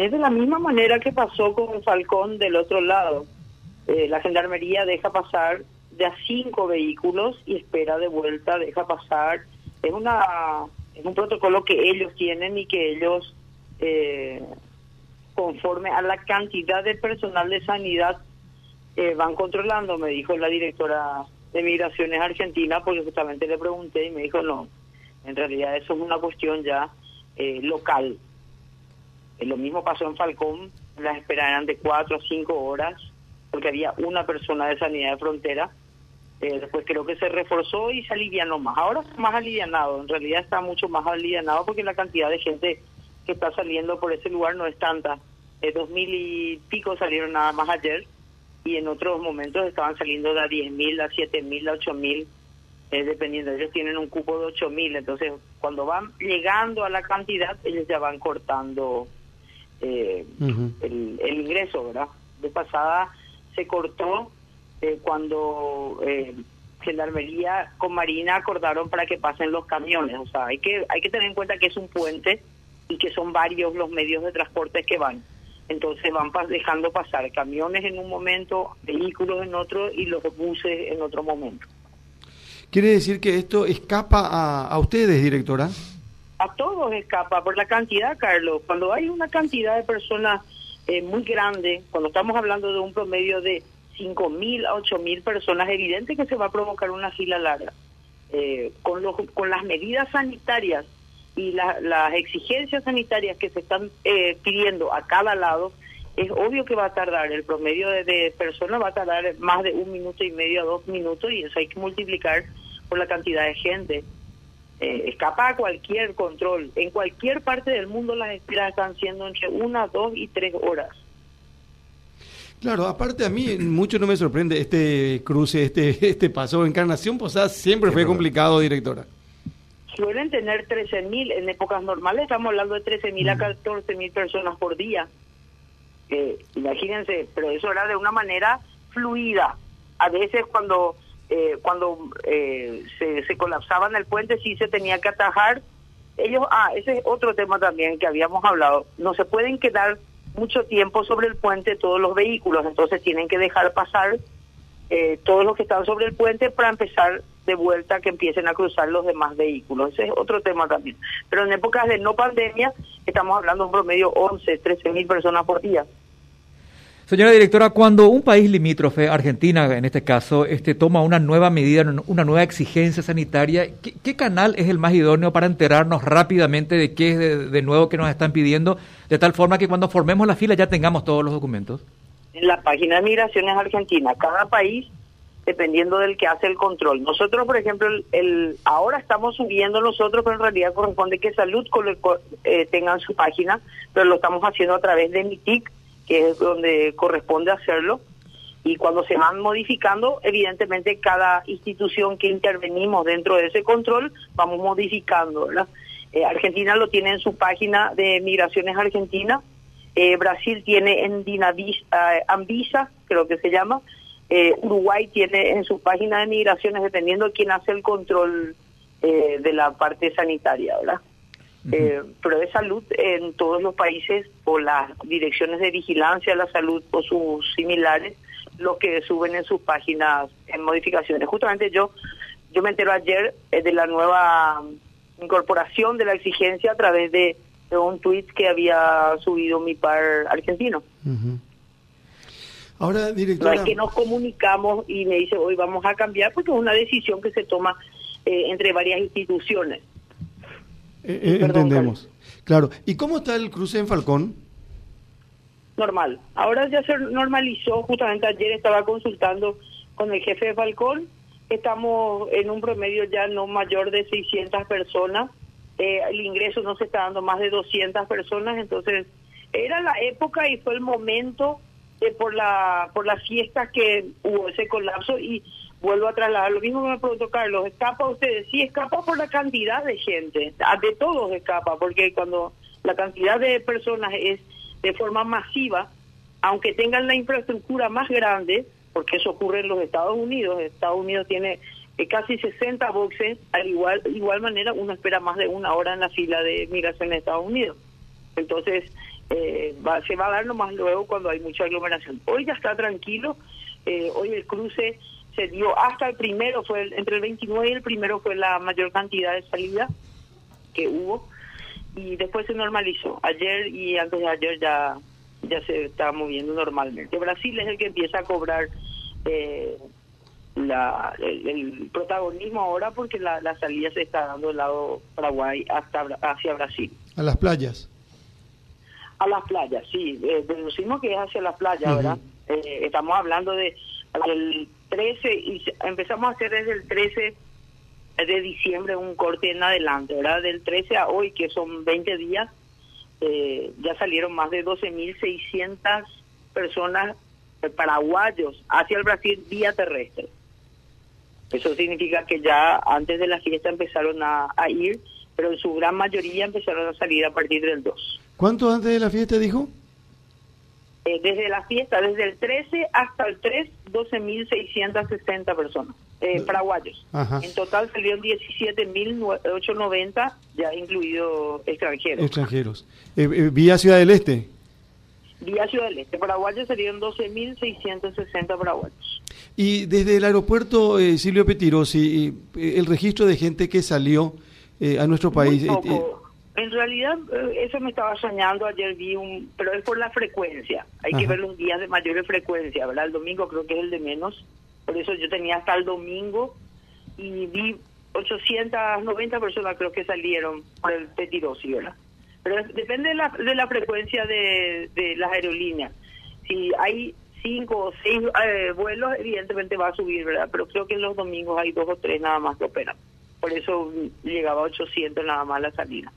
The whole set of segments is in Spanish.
Es de la misma manera que pasó con Falcón del otro lado. Eh, la gendarmería deja pasar de a cinco vehículos y espera de vuelta, deja pasar. Es una es un protocolo que ellos tienen y que ellos, eh, conforme a la cantidad de personal de sanidad, eh, van controlando, me dijo la directora de Migraciones Argentina, porque justamente le pregunté y me dijo, no, en realidad eso es una cuestión ya eh, local. Lo mismo pasó en Falcón, las esperas eran de cuatro a cinco horas, porque había una persona de sanidad de frontera eh, después creo que se reforzó y se alivianó más. Ahora está más alivianado, en realidad está mucho más alivianado porque la cantidad de gente que está saliendo por ese lugar no es tanta. Eh, dos mil y pico salieron nada más ayer y en otros momentos estaban saliendo de a diez mil, a siete mil, a ocho mil, eh, dependiendo. Ellos tienen un cupo de ocho mil, entonces cuando van llegando a la cantidad, ellos ya van cortando eh, el, el ingreso, ¿verdad? De pasada se cortó eh, cuando eh, Gendarmería con Marina acordaron para que pasen los camiones. O sea, hay que, hay que tener en cuenta que es un puente y que son varios los medios de transporte que van. Entonces van dejando pasar camiones en un momento, vehículos en otro y los buses en otro momento. ¿Quiere decir que esto escapa a, a ustedes, directora? A todos escapa por la cantidad, Carlos. Cuando hay una cantidad de personas eh, muy grande, cuando estamos hablando de un promedio de mil a mil personas, evidente que se va a provocar una fila larga. Eh, con, los, con las medidas sanitarias y las exigencias sanitarias que se están eh, pidiendo a cada lado, es obvio que va a tardar, el promedio de, personas va a tardar más de un minuto y medio a dos minutos y eso hay que multiplicar por la cantidad de gente. Eh, escapa a cualquier control. En cualquier parte del mundo las esperas están siendo entre una, dos y tres horas. Claro, aparte a mí mucho no me sorprende este cruce, este este paso. Encarnación Posada siempre fue complicado, directora. Suelen tener 13.000, en épocas normales estamos hablando de 13.000 a 14.000 personas por día. Eh, imagínense, pero eso era de una manera fluida. A veces cuando eh, cuando eh, se, se colapsaba en el puente sí se tenía que atajar. Ellos, ah, ese es otro tema también que habíamos hablado. No se pueden quedar mucho tiempo sobre el puente todos los vehículos, entonces tienen que dejar pasar eh, todos los que están sobre el puente para empezar de vuelta que empiecen a cruzar los demás vehículos. Ese es otro tema también. Pero en épocas de no pandemia estamos hablando de un promedio 11, 13 mil personas por día. Señora directora, cuando un país limítrofe, Argentina en este caso, este, toma una nueva medida, una nueva exigencia sanitaria, ¿qué, canal es el más idóneo para enterarnos rápidamente de qué es de, nuevo que nos están pidiendo, de tal forma que cuando formemos la fila ya tengamos todos los documentos? En la página de Migraciones Argentina, cada país dependiendo del que hace el control. Nosotros, por ejemplo, el, ahora estamos subiendo nosotros, pero en realidad corresponde que Salud eh, tengan su página, pero lo estamos haciendo a través de MITIC, que es donde corresponde hacerlo. Y cuando se van modificando, evidentemente cada institución que intervenimos dentro de ese control, vamos modificando. Eh, Argentina lo tiene en su página de Migraciones Argentina, eh, Brasil tiene en Dinavis, eh, Anvisa, creo que se llama, Uruguay tiene en su página de migraciones, dependiendo de quién hace el control de la parte sanitaria, ¿verdad? Eh, pero de salud en todos los países o las direcciones de vigilancia de la salud o sus similares lo que suben en sus páginas en modificaciones. Justamente yo yo me entero ayer eh, de la nueva incorporación de la exigencia a través de, un tweet que había subido mi par argentino. Ahora, directora... No es que nos comunicamos y me dice hoy vamos a cambiar porque es una decisión que se toma eh, entre varias instituciones. Eh, eh, entendemos. Claro. ¿Y cómo está el cruce en Falcón? Normal. Ahora ya se normalizó. Justamente ayer estaba consultando con el jefe de Falcón. Estamos en un promedio ya no mayor de 600 personas. Eh, el ingreso no se está dando más de 200 personas. Entonces, era la época y fue el momento de por la por las fiestas que hubo ese colapso y vuelvo a trasladar lo mismo que me preguntó Carlos, ¿escapa ustedes? Sí, escapa por la cantidad de gente, de todos escapa, porque cuando la cantidad de personas es de forma masiva, aunque tengan la infraestructura más grande, porque eso ocurre en los Estados Unidos, Estados Unidos tiene eh, casi 60 boxes, al igual igual manera uno espera más de una hora en la fila de migración en Estados Unidos. Entonces, eh, va, se va a dar nomás luego cuando hay mucha aglomeración. Hoy ya está tranquilo, eh, hoy el cruce se dio hasta el primero, fue entre el 29 y el primero fue la mayor cantidad de salida que hubo y después se normalizó. Ayer y antes de ayer ya ya se está moviendo normalmente. Brasil es el que empieza a cobrar eh, la, el, protagonismo ahora porque la, la, salida se está dando del lado Paraguay hasta hacia Brasil. A las playas. A las playas, sí. Eh, deducimos que es hacia las playas, ¿verdad? Eh, estamos hablando de del 13 y empezamos a hacer desde el 13 de diciembre un corte en adelante, ¿verdad? Del 13 a hoy, que son 20 días, eh, ya salieron más de 12.600 personas paraguayos hacia el Brasil vía terrestre. Eso significa que ya antes de la fiesta empezaron a, ir, pero en su gran mayoría empezaron a salir a partir del 2. ¿Cuánto antes de la fiesta dijo? Eh, desde la fiesta, desde el 13 hasta el 3, 12.660 personas, eh, paraguayos. En total salieron 17.890, ya incluidos extranjeros. Extranjeros. Eh, eh, ¿Vía Ciudad del Este? Vía Ciudad del Este. Paraguayos salieron 12.660 paraguayos. Y desde el aeropuerto, Silvio Petirosi, el registro de gente que salió a nuestro país... En realidad, eh, eso me estaba soñando, ayer vi un, pero es por la frecuencia, hay que ver los días de mayor frecuencia, ¿verdad? El domingo creo que es el de menos, por eso yo tenía hasta el domingo y vi 890 personas creo que salieron por el Petirosi, ¿verdad? Pero depende de la, de la frecuencia de, de las aerolíneas. Si hay cinco o seis eh, vuelos, evidentemente va a subir, ¿verdad? Pero creo que en los domingos hay dos o tres nada más que operan. Por eso llegaba a 800 nada más la salida.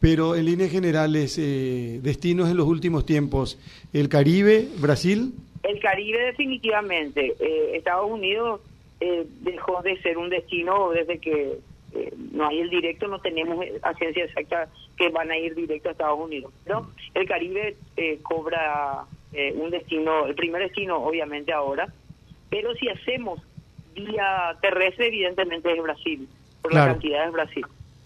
Pero en líneas generales, eh, destinos en los últimos tiempos, ¿el Caribe, Brasil? El Caribe definitivamente. Eh, Estados Unidos eh, dejó de ser un destino desde que no hay el directo, no tenemos agencia exacta que van a ir directo a Estados Unidos. ¿no? El Caribe cobra un destino, el primer destino obviamente ahora, pero si hacemos vía terrestre evidentemente es Brasil, por la cantidad de Brasil.